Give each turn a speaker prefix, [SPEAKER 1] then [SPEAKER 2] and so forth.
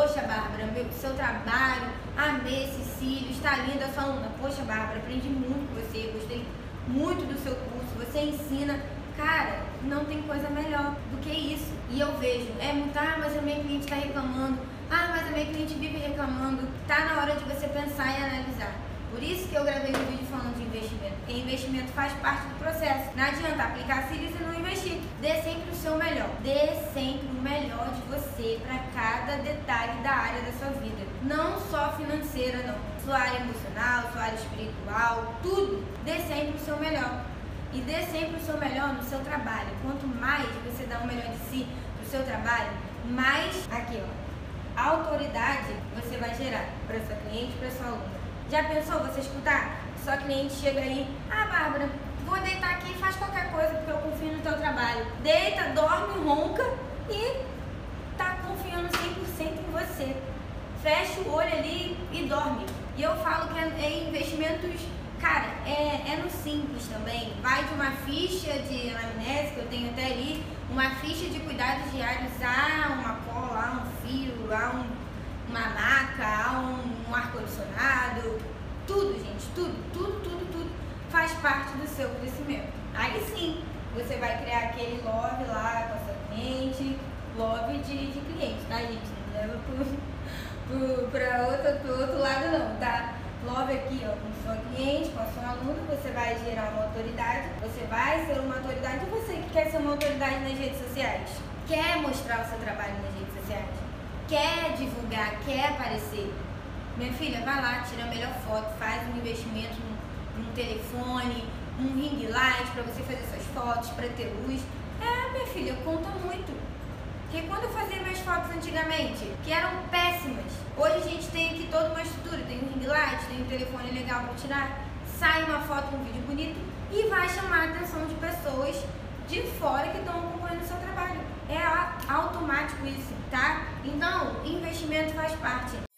[SPEAKER 1] poxa, Bárbara, meu, seu trabalho, amei esse cílio, está linda a sua aluna. Poxa, Bárbara, aprendi muito com você, gostei muito do seu curso, você ensina. Cara, não tem coisa melhor do que isso. E eu vejo, é muito, ah, mas a minha cliente está reclamando, ah, mas a minha cliente vive reclamando. Tá na hora de você pensar e analisar. Por isso que eu gravei um vídeo falando de investimento, porque investimento faz parte do processo. Não adianta aplicar Sirius e não investir. Dê sempre o seu melhor. Dê sempre o melhor de você para cada detalhe da área da sua vida. Não só financeira, não. Sua área emocional, sua área espiritual, tudo. Dê sempre o seu melhor. E dê sempre o seu melhor no seu trabalho. Quanto mais você dá o melhor de si no seu trabalho, mais aqui, ó, autoridade você vai gerar para sua cliente, para sua aluna. Já pensou você escutar? Sua cliente chega aí, ah, Bárbara, vou deitar aqui e faz qualquer coisa porque eu confio no teu trabalho. Deita, dorme, ronca e tá confiando 100% em você. Fecha o olho ali e dorme. E eu falo que é, é investimentos, cara, é, é no simples também. Vai de uma ficha de anamnese que eu tenho até ali, uma ficha de cuidados diários, ah, uma cola, ah, um fio, ah, um, uma maca, ah, um ar-condicionado, tudo, gente, tudo, tudo, tudo, tudo faz parte do seu crescimento. Aí sim, você vai criar aquele love lá com a sua cliente, love de, de cliente, tá, gente? Não leva pro, pro, pra outro, pro outro lado não, tá? Love aqui, ó, com sua cliente, com a sua aluna, você vai gerar uma autoridade, você vai ser uma autoridade, e você que quer ser uma autoridade nas redes sociais, quer mostrar o seu trabalho nas redes sociais, quer divulgar, quer aparecer, minha filha, vai lá, tira a melhor foto, faz um investimento num, telefone, um ring light para você fazer suas fotos, para ter luz. É, minha filha, conta muito. Porque quando eu fazia minhas fotos antigamente, que eram péssimas, hoje a gente tem aqui toda uma estrutura, tem um ring light, tem um telefone legal para tirar, sai uma foto, um vídeo bonito e vai chamar a atenção de pessoas de fora que estão acompanhando o seu trabalho. É automático isso, tá? Então, investimento faz parte.